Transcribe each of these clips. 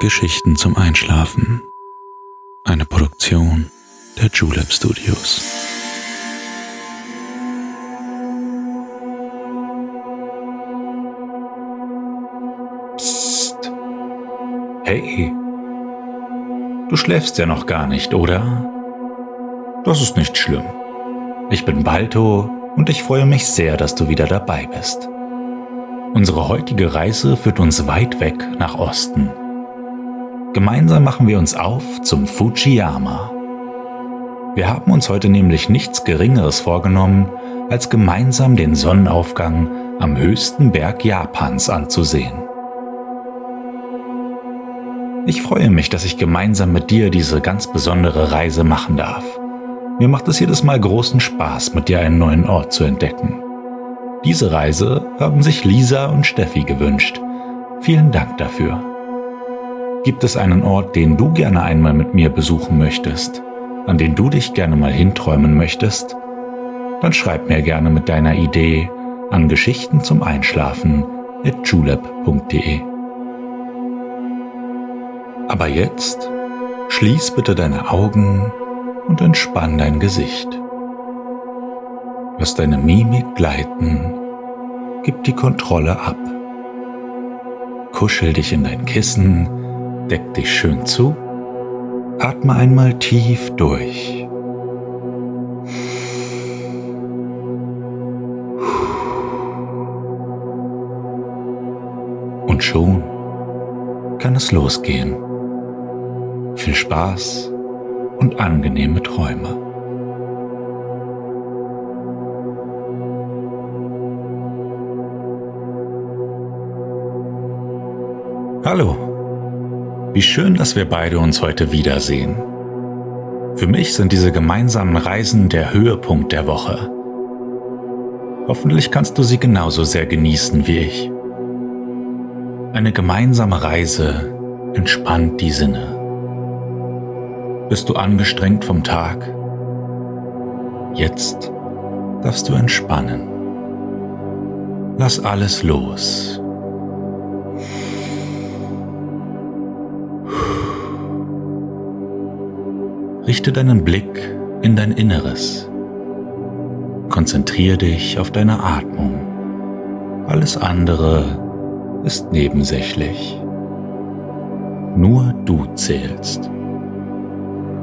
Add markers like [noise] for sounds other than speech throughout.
Geschichten zum Einschlafen. Eine Produktion der Julep Studios. Psst. Hey. Du schläfst ja noch gar nicht, oder? Das ist nicht schlimm. Ich bin Balto und ich freue mich sehr, dass du wieder dabei bist. Unsere heutige Reise führt uns weit weg nach Osten Gemeinsam machen wir uns auf zum Fujiyama. Wir haben uns heute nämlich nichts Geringeres vorgenommen, als gemeinsam den Sonnenaufgang am höchsten Berg Japans anzusehen. Ich freue mich, dass ich gemeinsam mit dir diese ganz besondere Reise machen darf. Mir macht es jedes Mal großen Spaß, mit dir einen neuen Ort zu entdecken. Diese Reise haben sich Lisa und Steffi gewünscht. Vielen Dank dafür. Gibt es einen Ort, den du gerne einmal mit mir besuchen möchtest, an den du dich gerne mal hinträumen möchtest? Dann schreib mir gerne mit deiner Idee an Geschichten zum Einschlafen at julep.de. Aber jetzt schließ bitte deine Augen und entspann dein Gesicht. Lass deine Mimik gleiten, gib die Kontrolle ab. Kuschel dich in dein Kissen Deck dich schön zu. Atme einmal tief durch. Und schon kann es losgehen. Viel Spaß und angenehme Träume. Hallo wie schön, dass wir beide uns heute wiedersehen. Für mich sind diese gemeinsamen Reisen der Höhepunkt der Woche. Hoffentlich kannst du sie genauso sehr genießen wie ich. Eine gemeinsame Reise entspannt die Sinne. Bist du angestrengt vom Tag? Jetzt darfst du entspannen. Lass alles los Richte deinen Blick in dein Inneres. Konzentriere dich auf deine Atmung. Alles andere ist nebensächlich. Nur du zählst.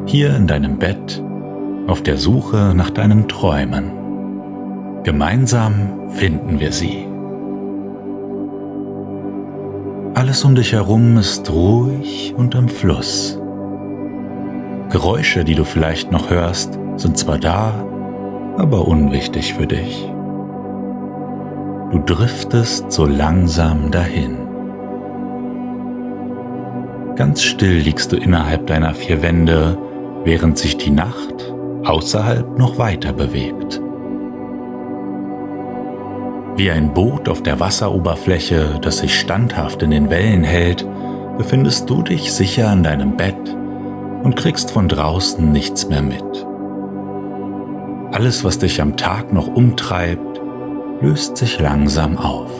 Hier in deinem Bett, auf der Suche nach deinen Träumen. Gemeinsam finden wir sie. Alles um dich herum ist ruhig und im Fluss. Geräusche, die du vielleicht noch hörst, sind zwar da, aber unwichtig für dich. Du driftest so langsam dahin. Ganz still liegst du innerhalb deiner vier Wände, während sich die Nacht außerhalb noch weiter bewegt. Wie ein Boot auf der Wasseroberfläche, das sich standhaft in den Wellen hält, befindest du dich sicher in deinem Bett und kriegst von draußen nichts mehr mit. Alles, was dich am Tag noch umtreibt, löst sich langsam auf.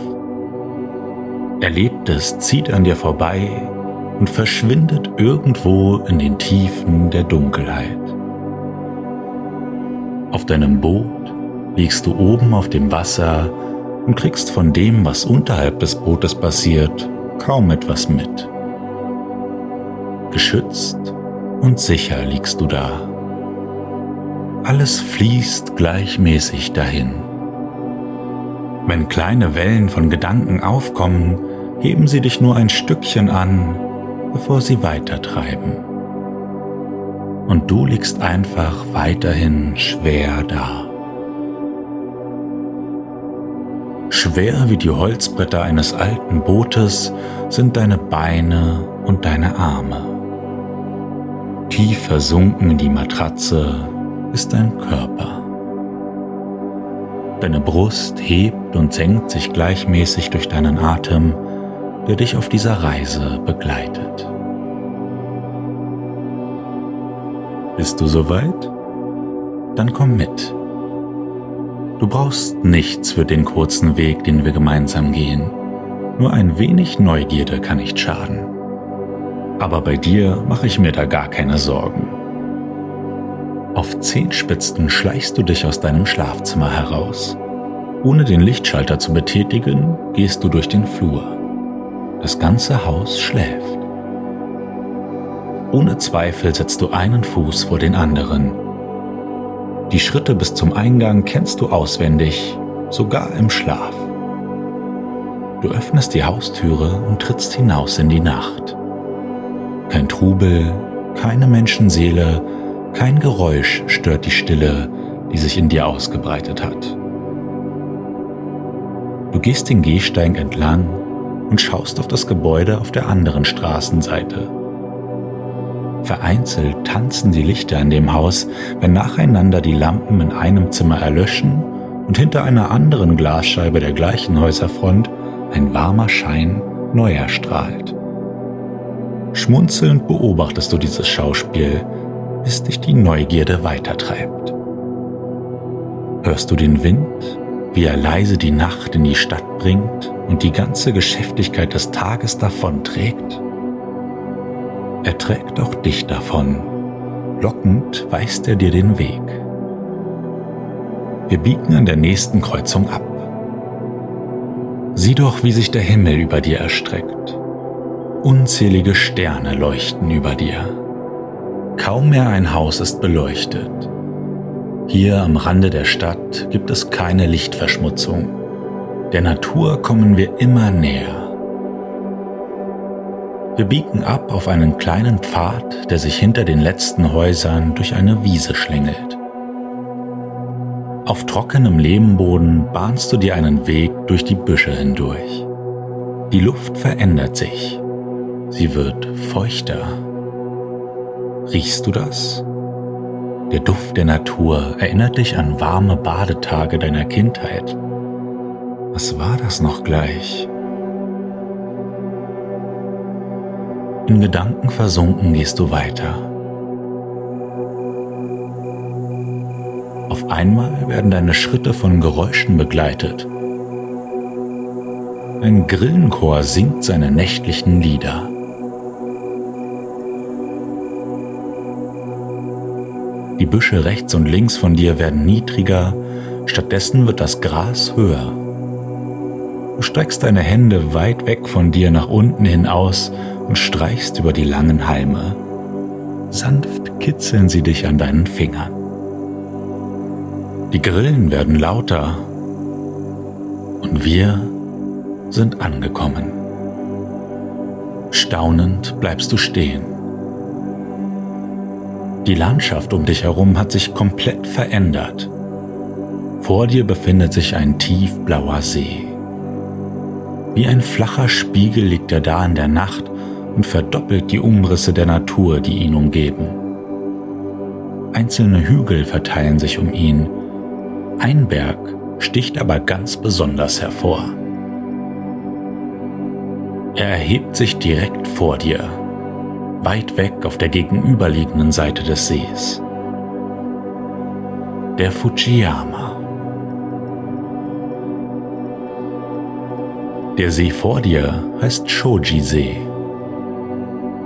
Erlebtes zieht an dir vorbei und verschwindet irgendwo in den Tiefen der Dunkelheit. Auf deinem Boot liegst du oben auf dem Wasser und kriegst von dem, was unterhalb des Bootes passiert, kaum etwas mit. Geschützt und sicher liegst du da. Alles fließt gleichmäßig dahin. Wenn kleine Wellen von Gedanken aufkommen, heben sie dich nur ein Stückchen an, bevor sie weitertreiben. Und du liegst einfach weiterhin schwer da. Schwer wie die Holzbretter eines alten Bootes sind deine Beine und deine Arme. Tief versunken in die Matratze ist dein Körper. Deine Brust hebt und senkt sich gleichmäßig durch deinen Atem, der dich auf dieser Reise begleitet. Bist du soweit? Dann komm mit. Du brauchst nichts für den kurzen Weg, den wir gemeinsam gehen. Nur ein wenig Neugierde kann nicht schaden. Aber bei dir mache ich mir da gar keine Sorgen. Auf Zehenspitzen schleichst du dich aus deinem Schlafzimmer heraus. Ohne den Lichtschalter zu betätigen, gehst du durch den Flur. Das ganze Haus schläft. Ohne Zweifel setzt du einen Fuß vor den anderen. Die Schritte bis zum Eingang kennst du auswendig, sogar im Schlaf. Du öffnest die Haustüre und trittst hinaus in die Nacht. Kein Trubel, keine Menschenseele, kein Geräusch stört die Stille, die sich in dir ausgebreitet hat. Du gehst den Gehsteig entlang und schaust auf das Gebäude auf der anderen Straßenseite. Vereinzelt tanzen die Lichter in dem Haus, wenn nacheinander die Lampen in einem Zimmer erlöschen und hinter einer anderen Glasscheibe der gleichen Häuserfront ein warmer Schein neu erstrahlt. Schmunzelnd beobachtest du dieses Schauspiel, bis dich die Neugierde weitertreibt. Hörst du den Wind, wie er leise die Nacht in die Stadt bringt und die ganze Geschäftigkeit des Tages davonträgt? Er trägt auch dich davon. Lockend weist er dir den Weg. Wir biegen an der nächsten Kreuzung ab. Sieh doch, wie sich der Himmel über dir erstreckt. Unzählige Sterne leuchten über dir. Kaum mehr ein Haus ist beleuchtet. Hier am Rande der Stadt gibt es keine Lichtverschmutzung. Der Natur kommen wir immer näher. Wir biegen ab auf einen kleinen Pfad, der sich hinter den letzten Häusern durch eine Wiese schlängelt. Auf trockenem Lehmboden bahnst du dir einen Weg durch die Büsche hindurch. Die Luft verändert sich. Sie wird feuchter Riechst du das? Der Duft der Natur erinnert dich an warme Badetage deiner Kindheit. Was war das noch gleich? In Gedanken versunken gehst du weiter. Auf einmal werden deine Schritte von Geräuschen begleitet. Ein Grillenchor singt seine nächtlichen Lieder. Die Büsche rechts und links von dir werden niedriger, stattdessen wird das Gras höher. Du streckst deine Hände weit weg von dir nach unten hin aus und streichst über die langen Halme. Sanft kitzeln sie dich an deinen Fingern. Die Grillen werden lauter und wir sind angekommen. Staunend bleibst du stehen. Die Landschaft um dich herum hat sich komplett verändert. Vor dir befindet sich ein tiefblauer See. Wie ein flacher Spiegel liegt er da in der Nacht und verdoppelt die Umrisse der Natur, die ihn umgeben. Einzelne Hügel verteilen sich um ihn. Ein Berg sticht aber ganz besonders hervor. Er erhebt sich direkt vor dir weit weg auf der gegenüberliegenden Seite des Sees. Der Fujiyama. Der See vor dir heißt Shoji-See.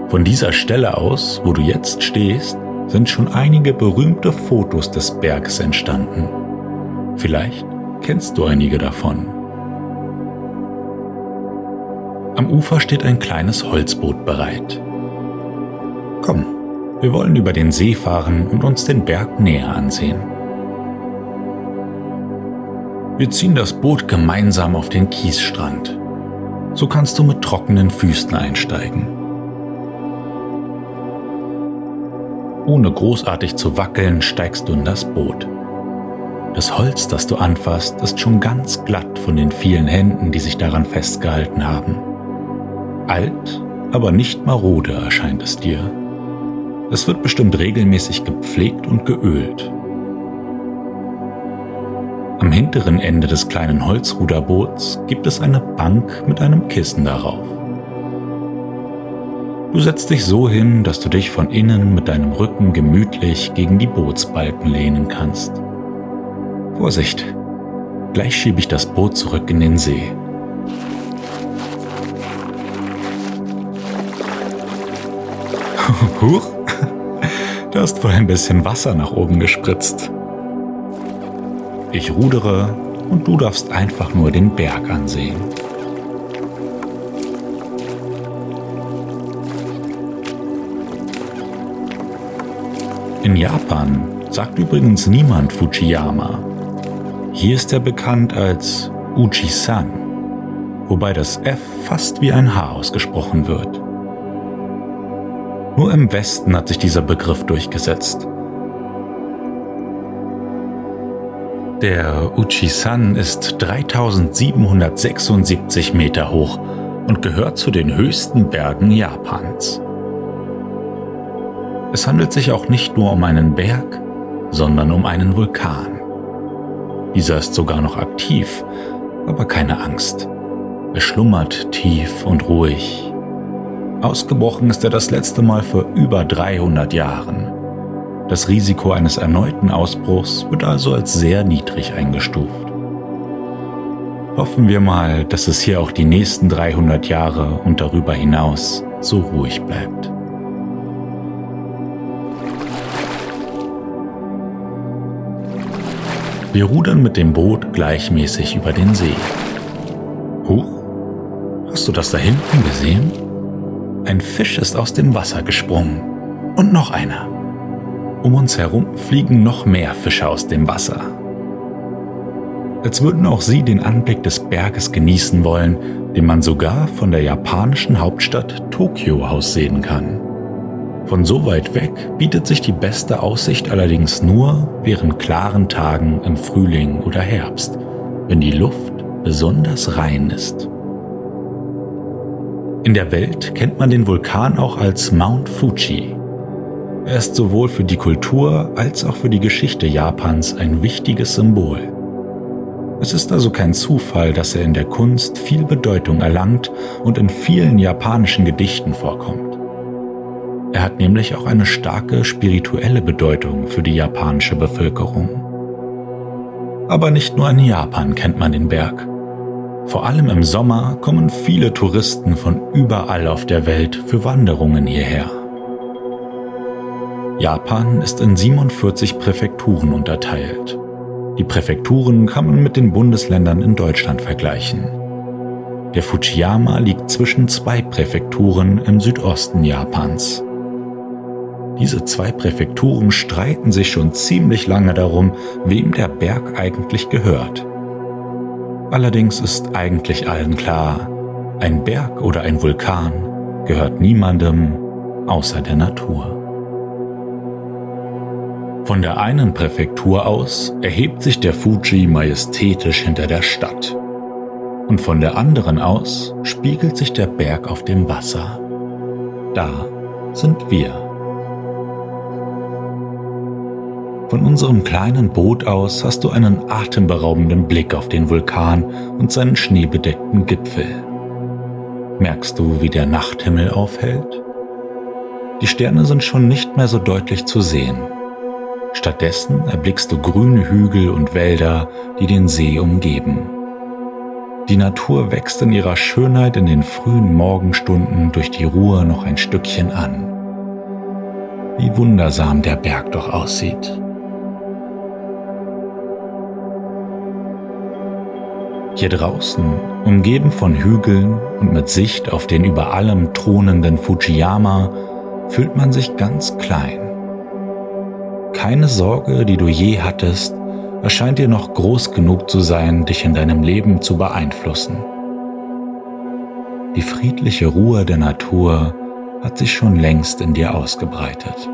Von dieser Stelle aus, wo du jetzt stehst, sind schon einige berühmte Fotos des Berges entstanden. Vielleicht kennst du einige davon. Am Ufer steht ein kleines Holzboot bereit. Komm, wir wollen über den See fahren und uns den Berg näher ansehen. Wir ziehen das Boot gemeinsam auf den Kiesstrand. So kannst du mit trockenen Füßen einsteigen. Ohne großartig zu wackeln, steigst du in das Boot. Das Holz, das du anfasst, ist schon ganz glatt von den vielen Händen, die sich daran festgehalten haben. Alt, aber nicht marode erscheint es dir. Es wird bestimmt regelmäßig gepflegt und geölt. Am hinteren Ende des kleinen Holzruderboots gibt es eine Bank mit einem Kissen darauf. Du setzt dich so hin, dass du dich von innen mit deinem Rücken gemütlich gegen die Bootsbalken lehnen kannst. Vorsicht, gleich schiebe ich das Boot zurück in den See. [laughs] Huch, du hast wohl ein bisschen Wasser nach oben gespritzt. Ich rudere und du darfst einfach nur den Berg ansehen. In Japan sagt übrigens niemand Fujiyama. Hier ist er bekannt als Uchi-san, wobei das F fast wie ein H ausgesprochen wird. Nur im Westen hat sich dieser Begriff durchgesetzt. Der Uchi-san ist 3776 Meter hoch und gehört zu den höchsten Bergen Japans. Es handelt sich auch nicht nur um einen Berg, sondern um einen Vulkan. Dieser ist sogar noch aktiv, aber keine Angst. Er schlummert tief und ruhig. Ausgebrochen ist er das letzte Mal vor über 300 Jahren. Das Risiko eines erneuten Ausbruchs wird also als sehr niedrig eingestuft. Hoffen wir mal, dass es hier auch die nächsten 300 Jahre und darüber hinaus so ruhig bleibt. Wir rudern mit dem Boot gleichmäßig über den See. Huch, hast du das da hinten gesehen? Ein Fisch ist aus dem Wasser gesprungen. Und noch einer. Um uns herum fliegen noch mehr Fische aus dem Wasser. Als würden auch sie den Anblick des Berges genießen wollen, den man sogar von der japanischen Hauptstadt Tokio aus sehen kann. Von so weit weg bietet sich die beste Aussicht allerdings nur während klaren Tagen im Frühling oder Herbst, wenn die Luft besonders rein ist. In der Welt kennt man den Vulkan auch als Mount Fuji er ist sowohl für die Kultur als auch für die Geschichte Japans ein wichtiges Symbol. Es ist also kein Zufall, dass er in der Kunst viel Bedeutung erlangt und in vielen japanischen Gedichten vorkommt. Er hat nämlich auch eine starke spirituelle Bedeutung für die japanische Bevölkerung. Aber nicht nur in Japan kennt man den Berg. Vor allem im Sommer kommen viele Touristen von überall auf der Welt für Wanderungen hierher. Japan ist in 47 Präfekturen unterteilt. Die Präfekturen kann man mit den Bundesländern in Deutschland vergleichen. Der Fujiyama liegt zwischen zwei Präfekturen im Südosten Japans. Diese zwei Präfekturen streiten sich schon ziemlich lange darum, wem der Berg eigentlich gehört. Allerdings ist eigentlich allen klar, ein Berg oder ein Vulkan gehört niemandem außer der Natur. Von der einen Präfektur aus erhebt sich der Fuji majestätisch hinter der Stadt. Und von der anderen aus spiegelt sich der Berg auf dem Wasser. Da sind wir. Von unserem kleinen Boot aus hast du einen atemberaubenden Blick auf den Vulkan und seinen schneebedeckten Gipfel. Merkst du, wie der Nachthimmel aufhält? Die Sterne sind schon nicht mehr so deutlich zu sehen, Stattdessen erblickst du grüne Hügel und Wälder, die den See umgeben. Die Natur wächst in ihrer Schönheit in den frühen Morgenstunden durch die Ruhe noch ein Stückchen an. Wie wundersam der Berg doch aussieht. Hier draußen, umgeben von Hügeln und mit Sicht auf den über allem thronenden Fujiyama, fühlt man sich ganz klein. Keine Sorge, die du je hattest, erscheint dir noch groß genug zu sein, dich in deinem Leben zu beeinflussen. Die friedliche Ruhe der Natur hat sich schon längst in dir ausgebreitet.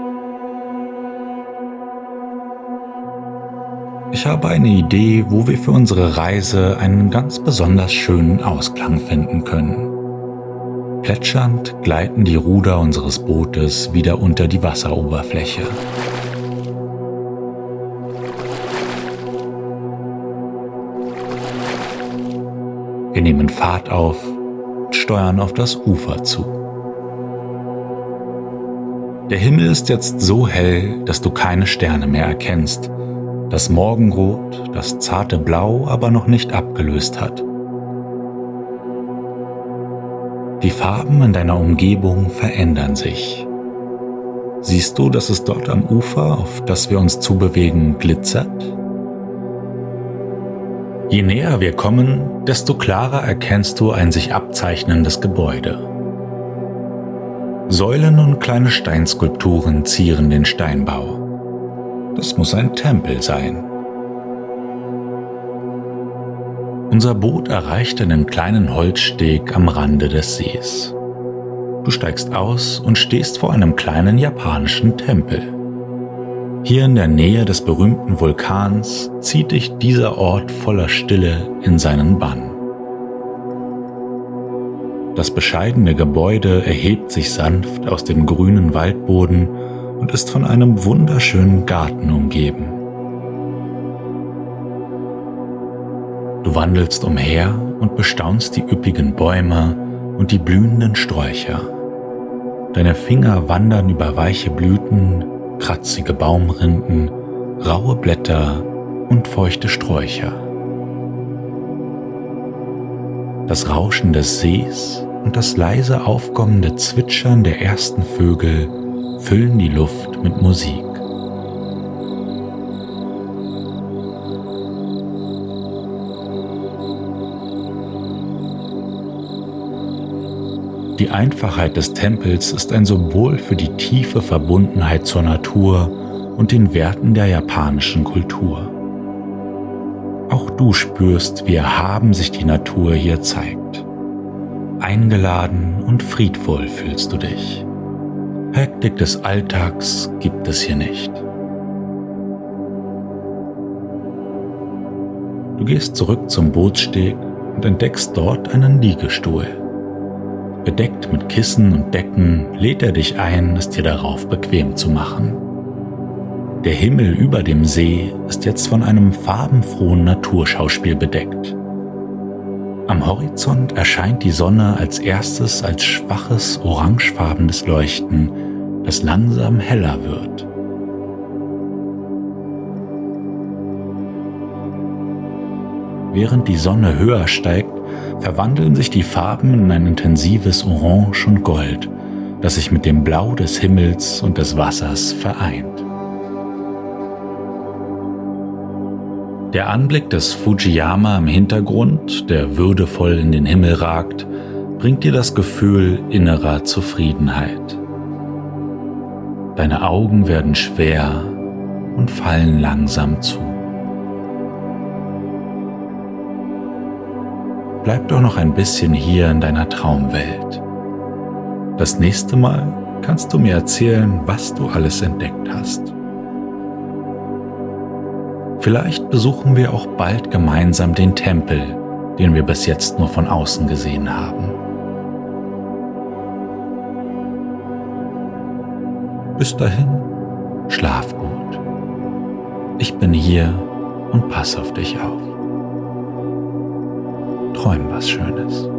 Ich habe eine Idee, wo wir für unsere Reise einen ganz besonders schönen Ausklang finden können. Plätschernd gleiten die Ruder unseres Bootes wieder unter die Wasseroberfläche. Wir nehmen Fahrt auf und steuern auf das Ufer zu. Der Himmel ist jetzt so hell, dass du keine Sterne mehr erkennst, das Morgenrot das zarte Blau aber noch nicht abgelöst hat. Die Farben in deiner Umgebung verändern sich. Siehst du, dass es dort am Ufer, auf das wir uns zubewegen, glitzert? Je näher wir kommen, desto klarer erkennst du ein sich abzeichnendes Gebäude. Säulen und kleine Steinskulpturen zieren den Steinbau. Das muss ein Tempel sein. Unser Boot erreicht einen kleinen Holzsteg am Rande des Sees. Du steigst aus und stehst vor einem kleinen japanischen Tempel. Hier in der Nähe des berühmten Vulkans zieht dich dieser Ort voller Stille in seinen Bann. Das bescheidene Gebäude erhebt sich sanft aus dem grünen Waldboden und ist von einem wunderschönen Garten umgeben. Du wandelst umher und bestaunst die üppigen Bäume und die blühenden Sträucher. Deine Finger wandern über weiche Blüten, kratzige Baumrinden, raue Blätter und feuchte Sträucher. Das Rauschen des Sees und das leise aufkommende Zwitschern der ersten Vögel füllen die Luft mit Musik. Die Einfachheit des Tempels ist ein Symbol für die tiefe Verbundenheit zur Natur und den Werten der japanischen Kultur. Auch du spürst, wie erhaben sich die Natur hier zeigt. Eingeladen und friedvoll fühlst du dich. Hektik des Alltags gibt es hier nicht. Du gehst zurück zum Bootssteg und entdeckst dort einen Liegestuhl. Bedeckt mit Kissen und Decken lädt er dich ein, es dir darauf bequem zu machen. Der Himmel über dem See ist jetzt von einem farbenfrohen Naturschauspiel bedeckt. Am Horizont erscheint die Sonne als erstes als schwaches orangefarbenes Leuchten, das langsam heller wird. Während die Sonne höher steigt, verwandeln sich die Farben in ein intensives Orange und Gold, das sich mit dem Blau des Himmels und des Wassers vereint. Der Anblick des Fujiyama im Hintergrund, der würdevoll in den Himmel ragt, bringt dir das Gefühl innerer Zufriedenheit. Deine Augen werden schwer und fallen langsam zu. bleib doch noch ein bisschen hier in deiner Traumwelt. Das nächste Mal kannst du mir erzählen, was du alles entdeckt hast. Vielleicht besuchen wir auch bald gemeinsam den Tempel, den wir bis jetzt nur von außen gesehen haben. Bis dahin, schlaf gut. Ich bin hier und pass auf dich auf träum was Schönes.